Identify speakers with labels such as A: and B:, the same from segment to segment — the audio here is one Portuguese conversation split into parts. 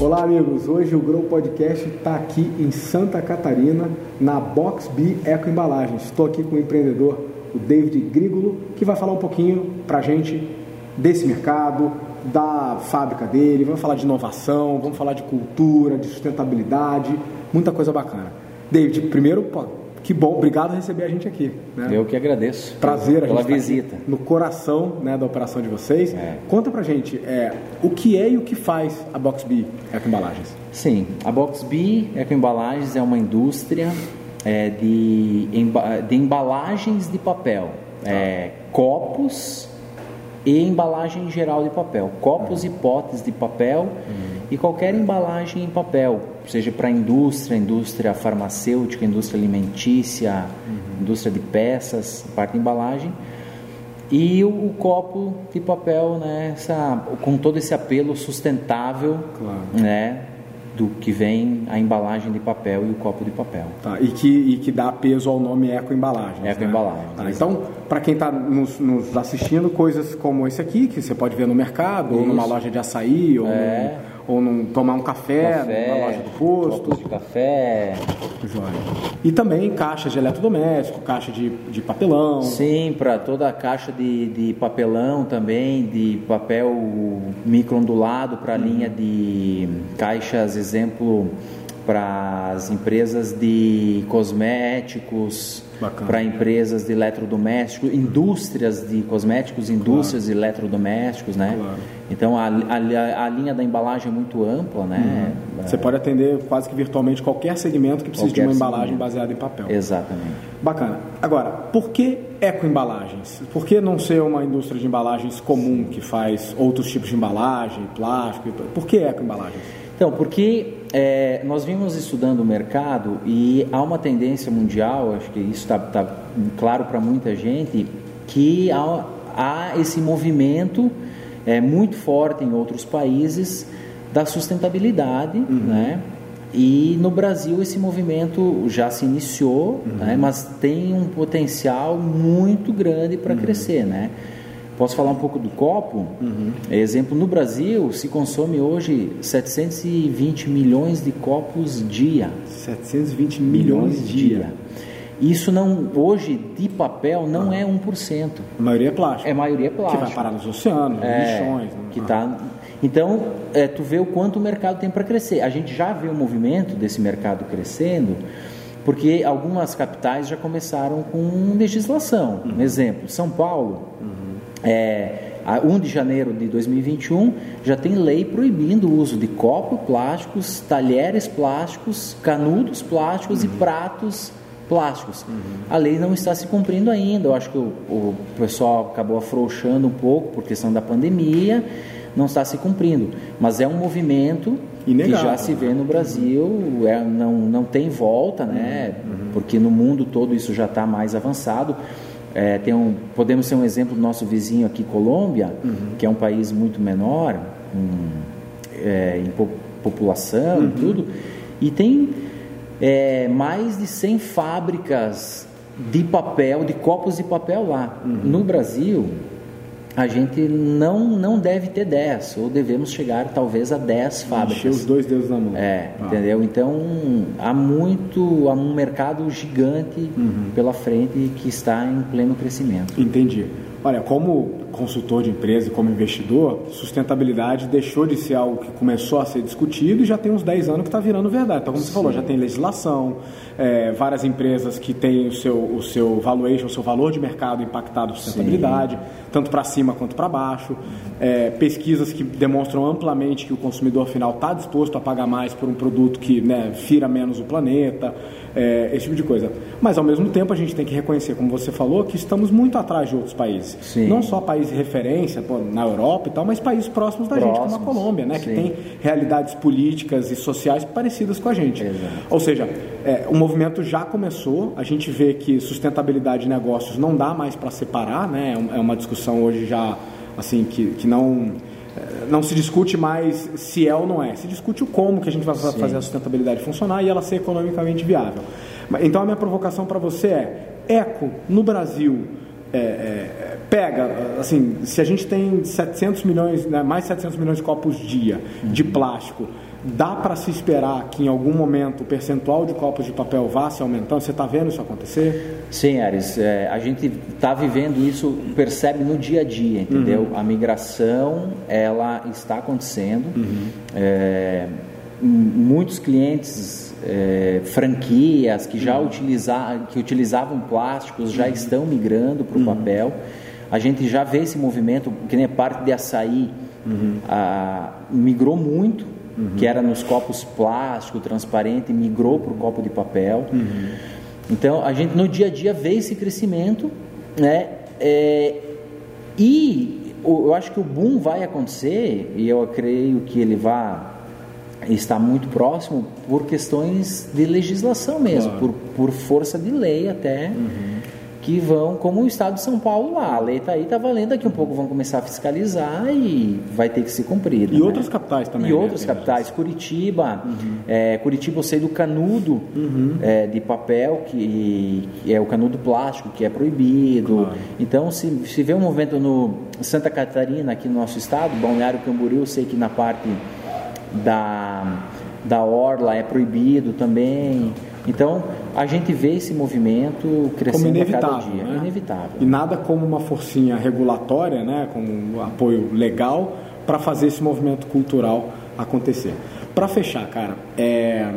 A: Olá, amigos. Hoje o Grow Podcast está aqui em Santa Catarina, na Box B Eco Embalagens. Estou aqui com o empreendedor, o David Grigolo, que vai falar um pouquinho para a gente desse mercado, da fábrica dele. Vamos falar de inovação, vamos falar de cultura, de sustentabilidade, muita coisa bacana. David, primeiro, pô, que bom, obrigado por receber a gente aqui.
B: Né? Eu que agradeço.
A: Prazer
B: pela
A: a gente
B: visita.
A: no coração né, da operação de vocês. É. Conta pra gente é, o que é e o que faz a Box B Eco Embalagens.
B: Sim, a Box B Eco Embalagens é uma indústria é, de, de embalagens de papel. Tá. É, copos e embalagem geral de papel. Copos uhum. e potes de papel uhum. E qualquer embalagem em papel seja para a indústria, indústria farmacêutica, indústria alimentícia, uhum. indústria de peças, parte de embalagem. E o, o, copo de papel, né, essa, com todo esse apelo sustentável, claro. né, do que vem a embalagem de papel e o copo de papel.
A: Tá, e, que, e que dá peso ao nome eco-embalagem.
B: Eco-embalagem. Né?
A: Tá, então, para quem está nos, nos, assistindo, coisas como esse aqui, que você pode ver no mercado, Isso. ou numa loja de açaí, ou é. no ou num, tomar um café, café na loja do posto.
B: de café.
A: Joia. E também caixas de eletrodoméstico, caixa de, de papelão.
B: Sim, para toda a caixa de, de papelão também, de papel microondulado para a uhum. linha de caixas, exemplo, para as empresas de cosméticos, para empresas de eletrodomésticos, indústrias de cosméticos, indústrias claro. de eletrodomésticos, né? Claro. Então a, a, a, linha da embalagem é muito ampla, né?
A: Uhum. Você pode atender quase que virtualmente qualquer segmento que precise qualquer de uma embalagem segmento. baseada em papel.
B: Exatamente.
A: Bacana. Agora, por que ecoembalagens? Por que não ser uma indústria de embalagens comum que faz outros tipos de embalagem, plástico? Por que ecoembalagens?
B: Então, porque é, nós vimos estudando o mercado e há uma tendência mundial, acho que isso está tá claro para muita gente, que há, há esse movimento é, muito forte em outros países da sustentabilidade, uhum. né? E no Brasil esse movimento já se iniciou, uhum. né? mas tem um potencial muito grande para uhum. crescer, né? Posso falar um pouco do copo? Uhum. Exemplo, no Brasil se consome hoje 720 milhões de copos dia.
A: 720 milhões, dia. dia.
B: Isso não, hoje, de papel, não ah. é 1%.
A: A maioria é plástico.
B: É a maioria é plástico.
A: Que vai parar nos oceanos, nos é, lixões. Né?
B: Que tá, então, é, tu vê o quanto o mercado tem para crescer. A gente já vê o movimento desse mercado crescendo, porque algumas capitais já começaram com legislação. Uhum. Um exemplo, São Paulo. Uhum é, 1 de janeiro de 2021 já tem lei proibindo o uso de copos plásticos, talheres plásticos, canudos plásticos uhum. e pratos plásticos. Uhum. A lei não está se cumprindo ainda. Eu acho que o, o pessoal acabou afrouxando um pouco por questão da pandemia, não está se cumprindo. Mas é um movimento Inegável, que já se vê no Brasil, é, não, não tem volta, né? Uhum. Porque no mundo todo isso já está mais avançado. É, tem um, podemos ser um exemplo do nosso vizinho aqui, Colômbia, uhum. que é um país muito menor um, é, em po população uhum. e tudo, e tem é, mais de 100 fábricas de papel, de copos de papel lá. Uhum. No Brasil, a gente não, não deve ter 10, ou devemos chegar talvez a 10 fábricas.
A: Encher os dois dedos na mão.
B: É, ah. entendeu? Então há muito, há um mercado gigante uhum. pela frente que está em pleno crescimento.
A: Entendi. Olha, como consultor de empresa e como investidor, sustentabilidade deixou de ser algo que começou a ser discutido e já tem uns 10 anos que está virando verdade. Então, como Sim. você falou, já tem legislação, é, várias empresas que têm o seu, o seu valuation, o seu valor de mercado impactado por sustentabilidade, Sim. tanto para cima quanto para baixo. É, pesquisas que demonstram amplamente que o consumidor final está disposto a pagar mais por um produto que né, fira menos o planeta é, esse tipo de coisa. Mas ao mesmo tempo a gente tem que reconhecer, como você falou, que estamos muito atrás de outros países. Sim. Não só países de referência pô, na Europa e tal, mas países próximos da próximos. gente, como a Colômbia, né, que tem realidades políticas e sociais parecidas com a gente. Exato. Ou seja, é, o movimento já começou, a gente vê que sustentabilidade de negócios não dá mais para separar, né? É, é uma discussão hoje já assim que, que não não se discute mais se é ou não é, se discute o como que a gente vai Sim. fazer a sustentabilidade funcionar e ela ser economicamente viável. Então a minha provocação para você é: eco no Brasil é, é, pega, assim, se a gente tem 700 milhões, né, mais 700 milhões de copos dia de plástico, dá para se esperar que em algum momento o percentual de copos de papel vá se aumentando? Você está vendo isso acontecer?
B: Sim, Ares, é, a gente está vivendo isso, percebe no dia a dia, entendeu? Uhum. A migração, ela está acontecendo. Uhum. É, muitos clientes é, franquias que já uhum. utiliza, que utilizavam plásticos já uhum. estão migrando para o uhum. papel. A gente já vê esse movimento, que nem a parte de açaí uhum. a, migrou muito, uhum. que era nos copos plástico, transparente, migrou para o copo de papel. Uhum. Então a gente no dia a dia vê esse crescimento, né? É, e eu acho que o boom vai acontecer e eu creio que ele vai está muito próximo por questões de legislação mesmo, claro. por, por força de lei até. Uhum que vão, como o Estado de São Paulo lá, a lei está aí, está valendo, daqui um pouco vão começar a fiscalizar e vai ter que ser cumprida.
A: E né? outras capitais também.
B: E né? outras capitais, Curitiba, uhum. é, Curitiba eu sei do canudo uhum. é, de papel, que, que, é o canudo plástico, que é proibido. Claro. Então, se, se vê um movimento no Santa Catarina, aqui no nosso estado, Balneário Camboriú, eu sei que na parte da, da orla é proibido também. Então, a gente vê esse movimento crescendo a cada dia.
A: Né? Inevitável. E nada como uma forcinha regulatória, né, com um apoio legal, para fazer esse movimento cultural acontecer. Para fechar, cara, é,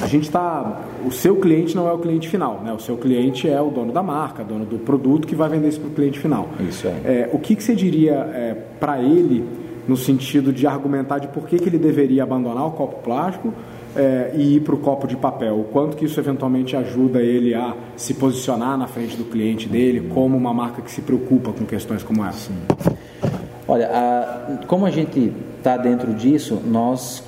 A: a gente está. O seu cliente não é o cliente final, né? O seu cliente é o dono da marca, dono do produto que vai vender isso para o cliente final.
B: Isso é.
A: é o que, que você diria é, para ele no sentido de argumentar de por que, que ele deveria abandonar o copo plástico? É, e ir para o copo de papel? O quanto que isso eventualmente ajuda ele a se posicionar na frente do cliente dele como uma marca que se preocupa com questões como essa?
B: Olha, a, como a gente está dentro disso, nós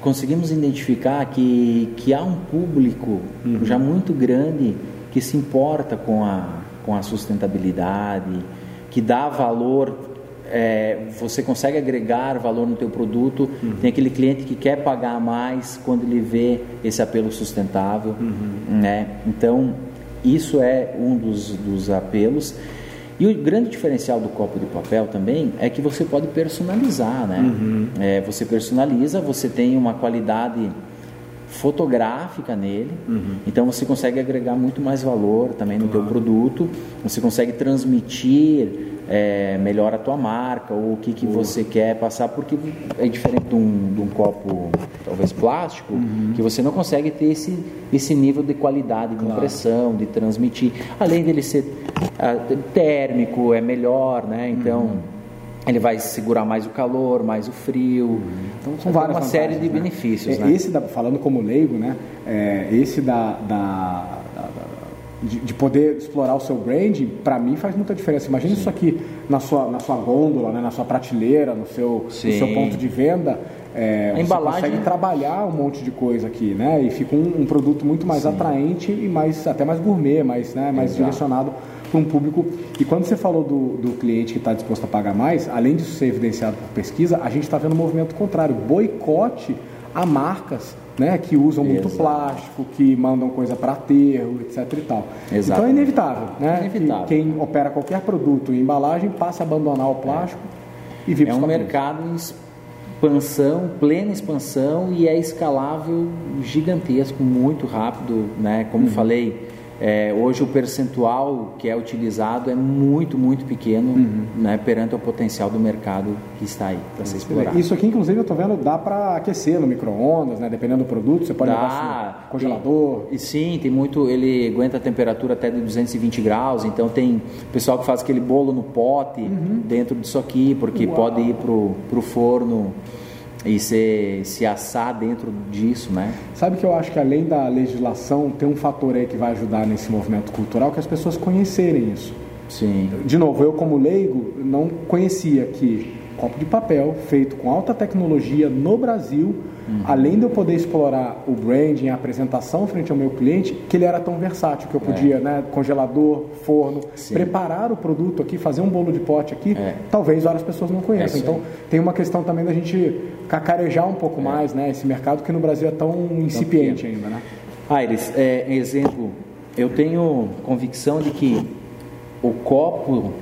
B: conseguimos identificar que, que há um público uhum. já muito grande que se importa com a, com a sustentabilidade, que dá valor é, você consegue agregar valor no teu produto. Uhum. Tem aquele cliente que quer pagar mais quando ele vê esse apelo sustentável, uhum. né? Então isso é um dos, dos apelos. E o grande diferencial do copo de papel também é que você pode personalizar, né? Uhum. É, você personaliza, você tem uma qualidade fotográfica nele, uhum. então você consegue agregar muito mais valor também no claro. teu produto, você consegue transmitir é, melhor a tua marca ou o que, que você quer passar, porque é diferente de um, de um copo, talvez plástico, uhum. que você não consegue ter esse, esse nível de qualidade de claro. impressão, de transmitir. Além dele ser uh, térmico, é melhor, né? Então. Uhum. Ele vai segurar mais o calor, mais o frio. Uhum. Então, são várias uma série de né? benefícios.
A: É,
B: né?
A: Esse, da, falando como leigo, né? É, esse da, da de, de, poder explorar o seu branding, para mim faz muita diferença. Imagina Sim. isso aqui na sua, na sua gôndola, né, na sua prateleira, no seu, no seu ponto de venda. É, a embalagem... consegue trabalhar um monte de coisa aqui, né? E fica um, um produto muito mais Sim. atraente e mais até mais gourmet, mais, né, mais direcionado para um público. E quando você falou do, do cliente que está disposto a pagar mais, além disso ser evidenciado por pesquisa, a gente está vendo um movimento contrário, boicote a marcas né, que usam muito Exato. plástico, que mandam coisa para aterro, etc. e tal. Então é inevitável, né? Inevitável. Que quem opera qualquer produto em embalagem passa a abandonar o plástico
B: é. e vir É um mercado em expansão, plena expansão e é escalável gigantesco, muito rápido, né? Como uhum. falei, é, hoje o percentual que é utilizado é muito, muito pequeno uhum. né, perante o potencial do mercado que está aí para ser explorado.
A: Isso aqui, inclusive, eu estou vendo, dá para aquecer no micro-ondas, né, dependendo do produto, você pode dá, levar no congelador.
B: e sim, tem muito, ele aguenta a temperatura até de 220 graus, então tem pessoal que faz aquele bolo no pote uhum. dentro disso aqui, porque Uau. pode ir para o forno e se, se assar dentro disso, né?
A: Sabe que eu acho que além da legislação, tem um fator aí que vai ajudar nesse movimento cultural, que as pessoas conhecerem isso.
B: Sim.
A: De novo, eu como leigo não conhecia que copo de papel feito com alta tecnologia no Brasil Uhum. Além de eu poder explorar o branding, a apresentação frente ao meu cliente, que ele era tão versátil, que eu podia, é. né, congelador, forno, Sim. preparar o produto aqui, fazer um bolo de pote aqui, é. talvez várias pessoas não conheçam. É então, tem uma questão também da gente cacarejar um pouco é. mais, né, esse mercado que no Brasil é tão incipiente ainda, né?
B: Aires, é, exemplo, eu tenho convicção de que o copo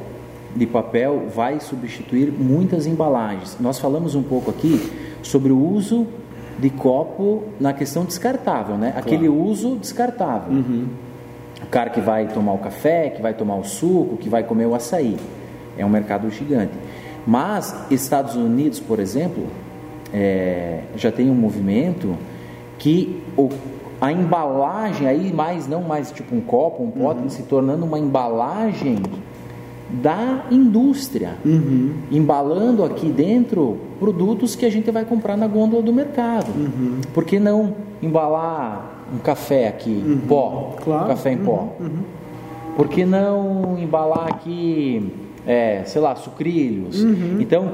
B: de papel vai substituir muitas embalagens. Nós falamos um pouco aqui sobre o uso de copo na questão descartável, né? Aquele claro. uso descartável. Uhum. O cara que vai tomar o café, que vai tomar o suco, que vai comer o açaí. É um mercado gigante. Mas Estados Unidos, por exemplo, é, já tem um movimento que o, a embalagem aí mais não mais tipo um copo, um pote, uhum. se tornando uma embalagem da indústria, uhum. embalando aqui dentro produtos que a gente vai comprar na gôndola do mercado. Uhum. Por que não embalar um café aqui, uhum. pó, claro. café em pó? Uhum. Uhum. Por que não embalar aqui, é, sei lá, sucrilhos? Uhum. Então,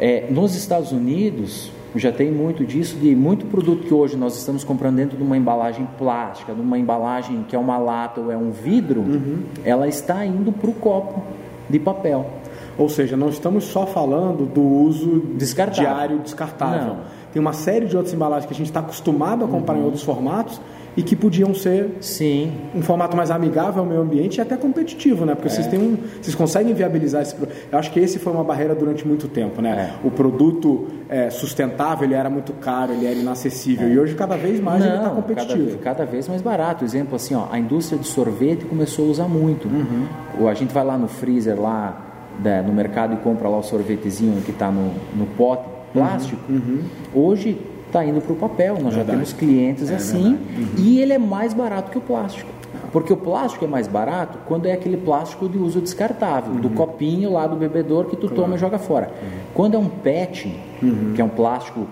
B: é, nos Estados Unidos já tem muito disso, de muito produto que hoje nós estamos comprando dentro de uma embalagem plástica, de uma embalagem que é uma lata ou é um vidro, uhum. ela está indo para o copo de papel.
A: Ou seja, não estamos só falando do uso descartável. diário descartável. Não. Tem uma série de outras embalagens que a gente está acostumado a comprar uhum. em outros formatos e que podiam ser
B: Sim.
A: um formato mais amigável ao meio ambiente e até competitivo, né? Porque é. vocês têm um, vocês conseguem viabilizar esse. Eu acho que esse foi uma barreira durante muito tempo, né? É. O produto é, sustentável ele era muito caro, ele era inacessível é. e hoje cada vez mais Não, ele está competitivo.
B: Cada, cada, vez mais barato. Exemplo assim, ó, a indústria de sorvete começou a usar muito. Uhum. A gente vai lá no freezer lá né, no mercado e compra lá o sorvetezinho que está no, no pote plástico. Uhum. Uhum. Hoje está indo para o papel. Nós verdade. já temos clientes é assim uhum. e ele é mais barato que o plástico. Porque o plástico é mais barato quando é aquele plástico de uso descartável, uhum. do copinho lá do bebedor que tu claro. toma e joga fora. Uhum. Quando é um PET, uhum. que é um plástico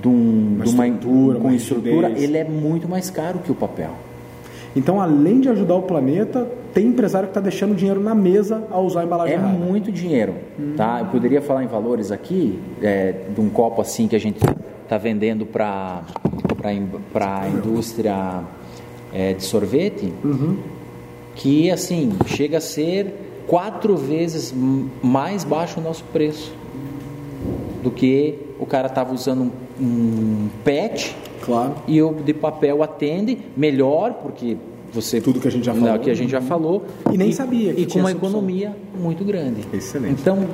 B: de, um, uma de uma estrutura, com estrutura, ele é muito mais caro que o papel.
A: Então, além de ajudar o planeta, tem empresário que está deixando dinheiro na mesa ao usar a embalagem
B: É
A: errada.
B: muito dinheiro, hum. tá? Eu poderia falar em valores aqui, é, de um copo assim que a gente está vendendo para a indústria é, de sorvete, uhum. que assim chega a ser quatro vezes mais baixo o nosso preço do que o cara estava usando um, um PET
A: claro.
B: e o de papel atende melhor porque você
A: tudo que a gente já falou,
B: que a gente já falou
A: e nem e, sabia
B: que e com uma economia muito grande.
A: Excelente.
B: Então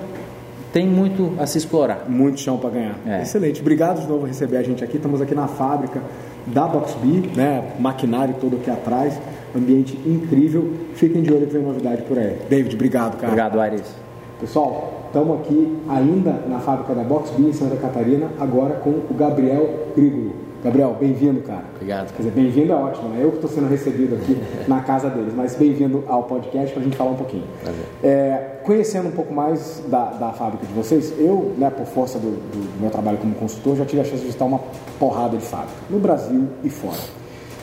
B: tem muito a se explorar.
A: Muito chão para ganhar. É. Excelente. Obrigado de novo por receber a gente aqui. Estamos aqui na fábrica da Boxbee, né? Maquinário todo aqui atrás. Ambiente incrível. Fiquem de olho que vem novidade por aí. David, obrigado, cara.
B: Obrigado, Ares.
A: Pessoal, estamos aqui ainda na fábrica da Boxbee em Santa Catarina, agora com o Gabriel Grigolo. Gabriel, bem-vindo, cara.
B: Obrigado.
A: Quer dizer, bem-vindo é ótimo, né? Eu que estou sendo recebido aqui na casa deles, mas bem-vindo ao podcast para a gente falar um pouquinho. É, conhecendo um pouco mais da, da fábrica de vocês, eu, né, por força do, do, meu trabalho como consultor, já tive a chance de visitar uma porrada de fábrica, no Brasil e fora.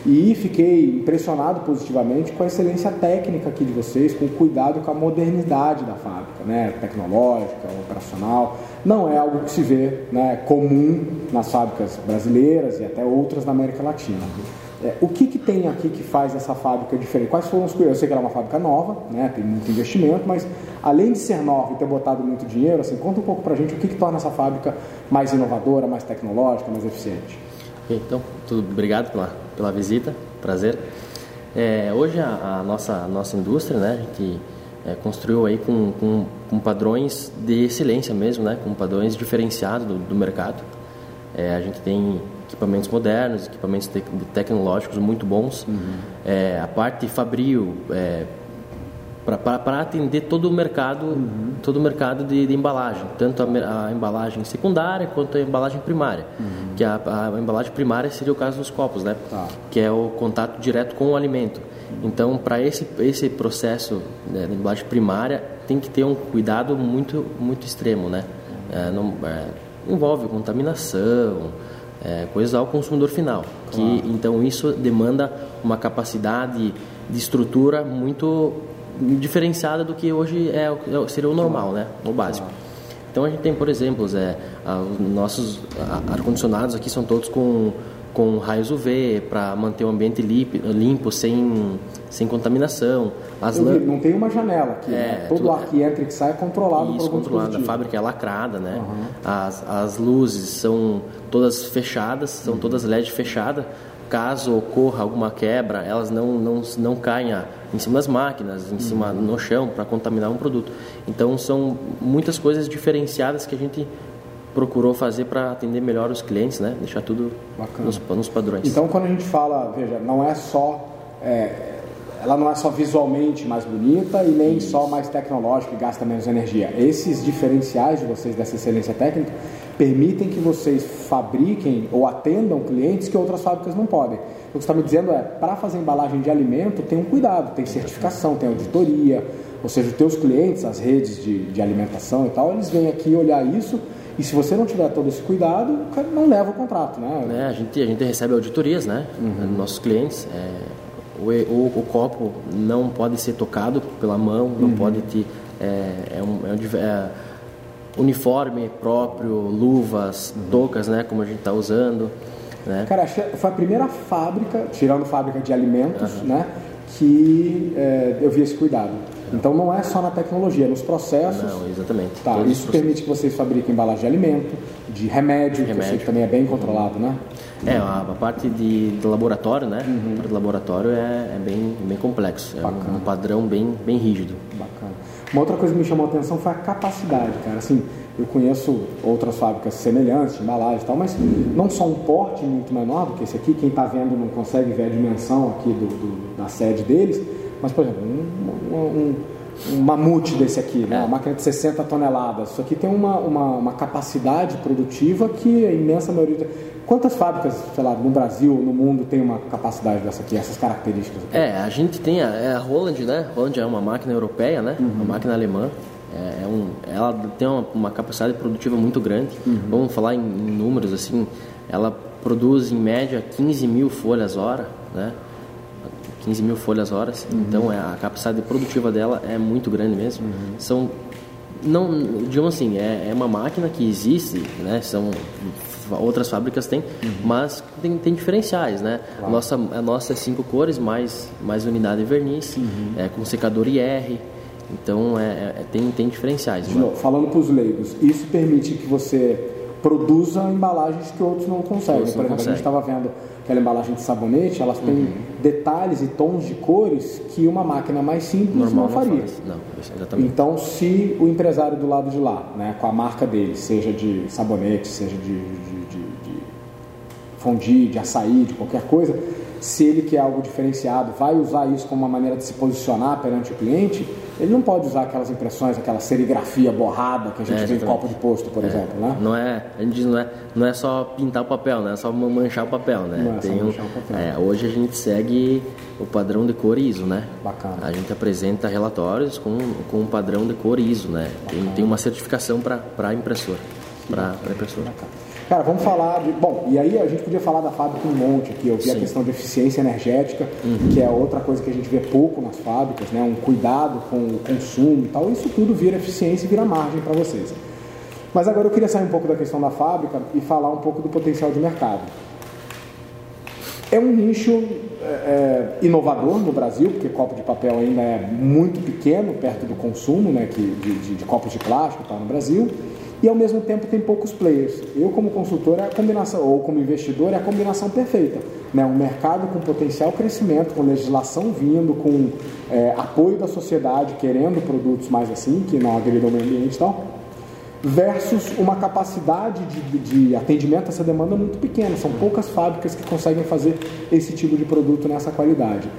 A: E fiquei impressionado positivamente com a excelência técnica aqui de vocês, com o cuidado com a modernidade da fábrica, né? tecnológica, operacional. Não é algo que se vê né, comum nas fábricas brasileiras e até outras na América Latina. É, o que, que tem aqui que faz essa fábrica diferente? Quais foram os Eu sei que ela é uma fábrica nova, né, tem muito investimento, mas além de ser nova e ter botado muito dinheiro, assim, conta um pouco para a gente o que, que torna essa fábrica mais inovadora, mais tecnológica, mais eficiente.
C: Então, tudo, obrigado pela, pela visita, prazer. É, hoje a, a, nossa, a nossa indústria, né, a gente é, construiu aí com, com, com, padrões de excelência mesmo, né, com padrões diferenciados do, do mercado. É, a gente tem equipamentos modernos, equipamentos te tecnológicos muito bons. Uhum. É, a parte fabril, é, para atender todo o mercado, uhum. todo o mercado de, de embalagem, tanto a, a, embalagem secundária quanto a embalagem primária. Uhum. Que a, a, embalagem primária seria o caso dos copos, né? Tá. Que é o contato direto com o alimento. Então, para esse esse processo né, de embalagem primária, tem que ter um cuidado muito muito extremo, né? É, não, é, envolve contaminação, é, coisas ao consumidor final. Que então isso demanda uma capacidade de estrutura muito diferenciada do que hoje é, é seria o normal, né? O básico. Então a gente tem, por exemplo, é, os nossos ar-condicionados aqui são todos com, com raios UV para manter o ambiente limpo, limpo sem, sem contaminação.
A: As vi, não tem uma janela aqui, é, né? todo ar que entra e que sai é controlado
C: Isso, controlado. A fábrica é lacrada, né? Uhum. As, as luzes são todas fechadas, são uhum. todas LED fechadas caso ocorra alguma quebra, elas não, não, não caem a, em cima das máquinas, em cima no chão para contaminar um produto. Então são muitas coisas diferenciadas que a gente procurou fazer para atender melhor os clientes, né? Deixar tudo nos, nos, padrões.
A: Então, quando a gente fala, veja, não é só é, ela não é só visualmente mais bonita e nem Isso. só mais tecnológica e gasta menos energia. Esses diferenciais de vocês dessa excelência técnica permitem que vocês fabriquem ou atendam clientes que outras fábricas não podem. O que você está me dizendo é, para fazer embalagem de alimento, tem um cuidado, tem certificação, tem auditoria, ou seja, os teus clientes, as redes de, de alimentação e tal, eles vêm aqui olhar isso e se você não tiver todo esse cuidado, o cara não leva o contrato, né?
C: É, a, gente, a gente recebe auditorias, né? Uhum. Nossos clientes. É, o, o, o, copo não pode ser tocado pela mão, não uhum. pode ter. É, é, um, é, um, é uniforme próprio, luvas, uhum. toucas, né? Como a gente está usando. Né?
A: Cara, foi a primeira fábrica, tirando fábrica de alimentos, né? Que é, eu vi esse cuidado. Então não é só na tecnologia, é nos processos.
C: Não, exatamente.
A: Tá, Todos isso permite que vocês fabriquem embalagem de alimento, de remédio, remédio. que eu sei que também é bem controlado, né?
C: É, a, a parte de, de laboratório, né? Uhum. De laboratório é, é bem, bem complexo. É um, um, padrão bem, bem rígido.
A: Bacana. Uma outra coisa que me chamou a atenção foi a capacidade, cara. Assim, eu conheço outras fábricas semelhantes, de embalagem e tal, mas não só um porte muito menor do que esse aqui. Quem está vendo não consegue ver a dimensão aqui do, do, da sede deles mas, por exemplo, um, um, um mamute desse aqui, né? É. uma máquina de 60 toneladas, isso aqui tem uma, uma, uma capacidade produtiva que a imensa maioria. Quantas fábricas, sei lá, no Brasil, no mundo, tem uma capacidade dessa aqui, essas características? Aqui?
C: É, a gente tem a, é a Roland, né? Roland é uma máquina europeia, né? Uhum. Uma máquina alemã. É, é um, ela tem uma, uma, capacidade produtiva muito grande. Uhum. Vamos falar em, em números assim. Ela produz em média 15 mil folhas hora, né? 15 mil folhas horas. Uhum. Então é, a capacidade produtiva dela é muito grande mesmo. Uhum. São não digamos assim é, é, uma máquina que existe né são outras fábricas têm uhum. mas tem, tem diferenciais né claro. a nossa a nossa é cinco cores mais mais unidade de verniz uhum. é com secador IR então é, é, tem tem diferenciais
A: né? falando para os leigos isso permite que você produza embalagens que outros não conseguem outros por exemplo consegue. a gente estava vendo aquela embalagem de sabonete, elas têm uhum. detalhes e tons de cores que uma máquina mais simples Normal não faria.
C: Não, exatamente.
A: Então, se o empresário do lado de lá, né, com a marca dele, seja de sabonete, seja de, de fondue, de açaí, de qualquer coisa, se ele quer algo diferenciado, vai usar isso como uma maneira de se posicionar perante o cliente, ele não pode usar aquelas impressões, aquela serigrafia borrada que a gente é, vê em copo de posto, por é, exemplo, né?
C: Não é, a gente diz não é, não é só pintar o papel, né? É só manchar o papel, né?
A: Não é Tem só manchar o papel.
C: É, hoje a gente segue o padrão de cor ISO, né?
A: Bacana.
C: A gente apresenta relatórios com, com um padrão de cor ISO, né? Tem, tem uma certificação para a impressora, para impressora. Bacana.
A: Cara, vamos falar de. Bom, e aí a gente podia falar da fábrica um monte aqui. Eu vi Sim. a questão de eficiência energética, uhum. que é outra coisa que a gente vê pouco nas fábricas, né? Um cuidado com o consumo e tal. Isso tudo vira eficiência e vira margem para vocês. Mas agora eu queria sair um pouco da questão da fábrica e falar um pouco do potencial de mercado. É um nicho é, é, inovador no Brasil, porque copo de papel ainda é muito pequeno perto do consumo né, que, de, de, de copos de plástico tá, no Brasil e ao mesmo tempo tem poucos players. Eu como consultor é a combinação, ou como investidor é a combinação perfeita. Né? Um mercado com potencial crescimento, com legislação vindo, com é, apoio da sociedade querendo produtos mais assim, que não agridam o meio ambiente e tal, versus uma capacidade de, de atendimento a essa demanda muito pequena. São poucas fábricas que conseguem fazer esse tipo de produto nessa qualidade.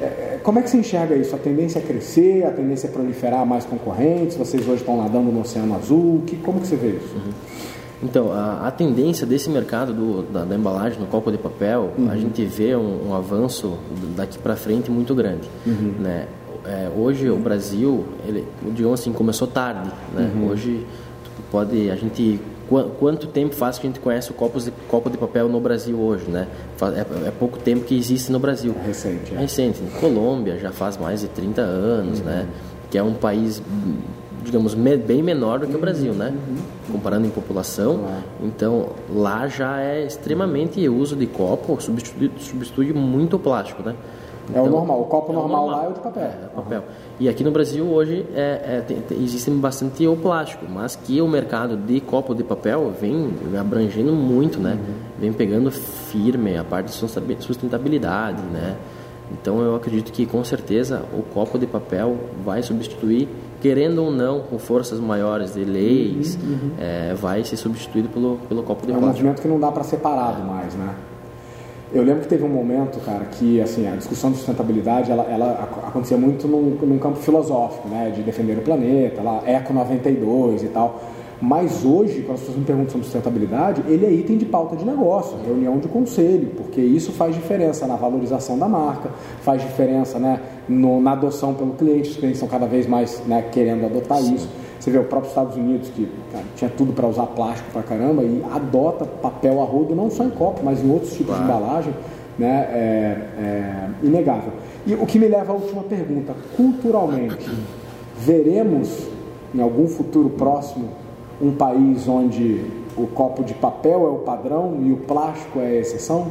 A: É, como é que você enxerga isso? A tendência é crescer, a tendência é proliferar mais concorrentes? Vocês hoje estão nadando no Oceano Azul? Que, como que você vê isso? Uhum.
C: Então, a, a, tendência desse mercado do, da, da, embalagem no copo de papel, uhum. a gente vê um, um avanço daqui para frente muito grande. Uhum. Né? É, hoje o Brasil, ele, digamos assim, começou tarde. Né? Uhum. Hoje pode a gente quanto tempo faz que a gente conhece o copo de, copo de papel no Brasil hoje, né? É, é pouco tempo que existe no Brasil.
A: É recente. É.
C: recente. Colômbia já faz mais de 30 anos, né? uhum. né? Que é um país, digamos, me, bem menor do que o Brasil, né? Uhum. Comparando em população. Então, lá já é extremamente uso de copo, substitui, substitui muito o plástico, né?
A: Então, é o normal, o copo é normal, normal, lá é o de papel. É,
C: é papel. Uhum. E aqui no Brasil hoje é, é, tem, tem, existe bastante o plástico, mas que o mercado de copo de papel vem abrangendo muito, né? Uhum. Vem pegando firme a parte de sustentabilidade, né? Então eu acredito que com certeza o copo de papel vai substituir, querendo ou não, com forças maiores de leis, uhum, uhum. É, vai ser substituído pelo, pelo copo de
A: é
C: plástico. É
A: um movimento que não dá para separado mais, né? Eu lembro que teve um momento, cara, que assim, a discussão de sustentabilidade, ela, ela acontecia muito num, num campo filosófico, né? De defender o planeta, lá, Eco 92 e tal. Mas hoje, quando as pessoas me perguntam sobre sustentabilidade, ele é item de pauta de negócio, reunião de conselho, porque isso faz diferença na valorização da marca, faz diferença né, no, na adoção pelo cliente, os clientes estão cada vez mais né, querendo adotar Sim. isso. Você vê o próprio Estados Unidos, que cara, tinha tudo para usar plástico para caramba, e adota papel a rodo não só em copo, mas em outros tipos claro. de embalagem, né, é, é inegável. E o que me leva à última pergunta: culturalmente, veremos em algum futuro próximo um país onde o copo de papel é o padrão e o plástico é a exceção?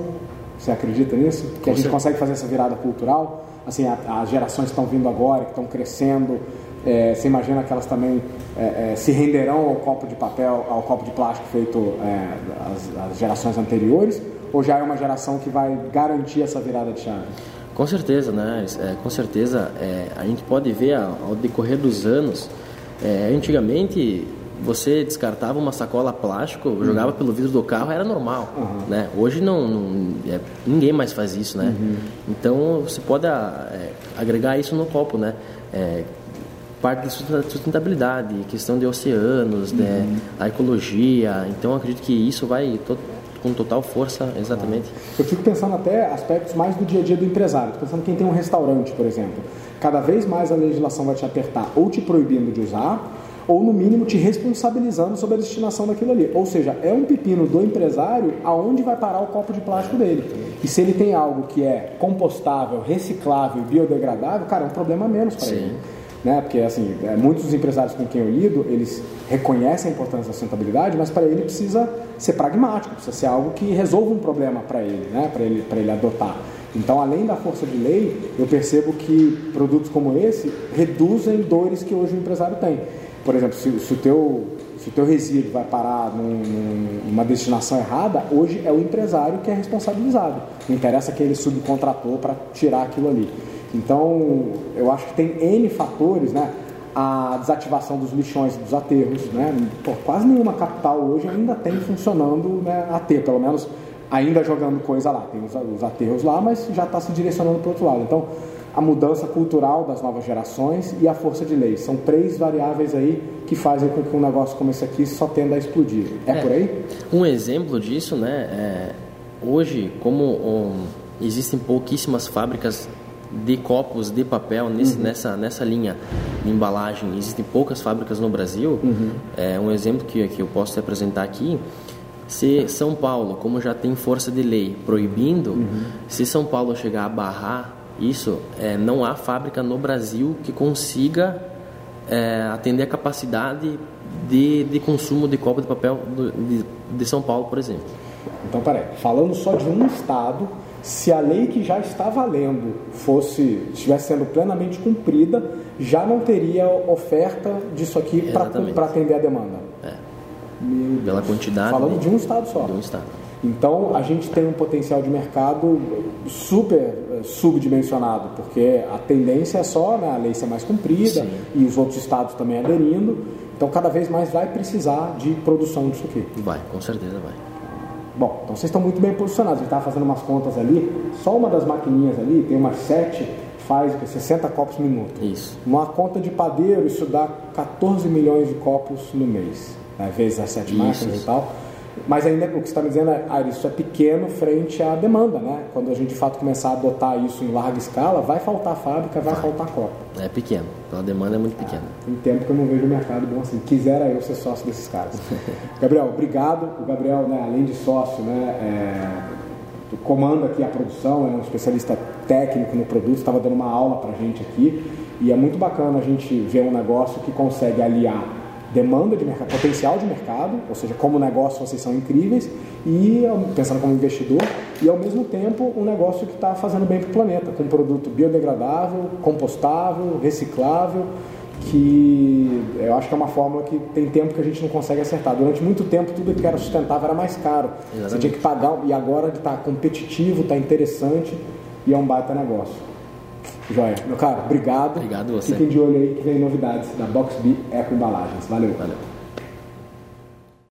A: Você acredita nisso? Que a gente consegue fazer essa virada cultural? Assim, as gerações que estão vindo agora, que estão crescendo, é, você imagina que elas também é, é, se renderão ao copo de papel, ao copo de plástico feito é, as, as, gerações anteriores? Ou já é uma geração que vai garantir essa virada de chave?
C: Com certeza, né? É, com certeza, é, a gente pode ver ao decorrer dos anos, antigamente você descartava uma sacola plástico, uhum. jogava pelo vidro do carro, era normal, uhum. né? Hoje não, não é, ninguém mais faz isso, né? Uhum. Então você pode é, agregar isso no copo, né? É, parte de sustentabilidade, questão de oceanos, né? a ecologia. Então acredito que isso vai to com total força, exatamente.
A: Eu fico pensando até aspectos mais do dia a dia do empresário. Estou pensando quem tem um restaurante, por exemplo. Cada vez mais a legislação vai te apertar ou te proibindo de usar ou no mínimo te responsabilizando sobre a destinação daquilo ali. Ou seja, é um pepino do empresário aonde vai parar o copo de plástico dele. E se ele tem algo que é compostável, reciclável biodegradável, cara, é um problema menos para ele. Né? Porque assim, é, muitos dos empresários com quem eu lido, eles reconhecem a importância da sustentabilidade, mas para ele precisa ser pragmático, precisa ser algo que resolva um problema para ele, né? para ele, ele adotar. Então, além da força de lei, eu percebo que produtos como esse reduzem dores que hoje o empresário tem por exemplo, se, se, o, teu, se o teu resíduo vai parar num, numa destinação errada, hoje é o empresário que é responsabilizado. Não interessa que ele subcontratou para tirar aquilo ali. Então, eu acho que tem N fatores, né? A desativação dos lixões dos aterros, né? Pô, quase nenhuma capital hoje ainda tem funcionando né, aterro, pelo menos ainda jogando coisa lá. Tem os, os aterros lá, mas já está se direcionando para o outro lado. Então, a mudança cultural das novas gerações e a força de lei. São três variáveis aí que fazem com que um negócio como esse aqui só tenda a explodir. É, é por aí?
C: Um exemplo disso, né? É, hoje, como um, existem pouquíssimas fábricas de copos de papel nesse, uhum. nessa, nessa linha de embalagem, existem poucas fábricas no Brasil. Uhum. É um exemplo que, que eu posso te apresentar aqui. Se São Paulo, como já tem força de lei proibindo, uhum. se São Paulo chegar a barrar isso, é, não há fábrica no Brasil que consiga é, atender a capacidade de, de consumo de copo de papel de, de São Paulo, por exemplo.
A: Então, peraí, falando só de um estado, se a lei que já está valendo fosse estivesse sendo plenamente cumprida, já não teria oferta disso aqui para atender a demanda.
C: É. Pela quantidade.
A: Falando de um estado só.
C: De um estado.
A: Então a gente tem um potencial de mercado super eh, subdimensionado, porque a tendência é só né, a lei ser mais cumprida Sim. e os outros estados também aderindo. Então cada vez mais vai precisar de produção disso aqui.
C: Vai, com certeza vai.
A: Bom, então vocês estão muito bem posicionados. A gente estava fazendo umas contas ali, só uma das maquininhas ali tem umas sete faz 60 copos minuto.
C: Isso.
A: Uma conta de padeiro, isso dá 14 milhões de copos no mês, né, vezes as sete máquinas e tal. Mas ainda o que você está me dizendo é, ah, isso é pequeno frente à demanda, né? Quando a gente de fato começar a adotar isso em larga escala, vai faltar fábrica, vai, vai. faltar copa.
C: É pequeno, então a demanda é muito pequena.
A: Ah, tem tempo que eu não vejo o mercado bom assim. Quisera eu ser sócio desses caras. Gabriel, obrigado. O Gabriel, né, além de sócio, né, é, comanda aqui a produção, é um especialista técnico no produto, estava dando uma aula para a gente aqui. E é muito bacana a gente ver um negócio que consegue aliar demanda de mercado, potencial de mercado, ou seja, como negócio vocês são incríveis, e pensando como investidor, e ao mesmo tempo um negócio que está fazendo bem para o planeta, com um produto biodegradável, compostável, reciclável, que eu acho que é uma fórmula que tem tempo que a gente não consegue acertar. Durante muito tempo tudo que era sustentável era mais caro. Exatamente. Você tinha que pagar, e agora está competitivo, está interessante, e é um baita negócio. Joia. Meu cara, obrigado.
C: Obrigado você.
A: Fiquem de olho aí que vem novidades da Box B Eco Embalagens. Valeu.
C: Valeu.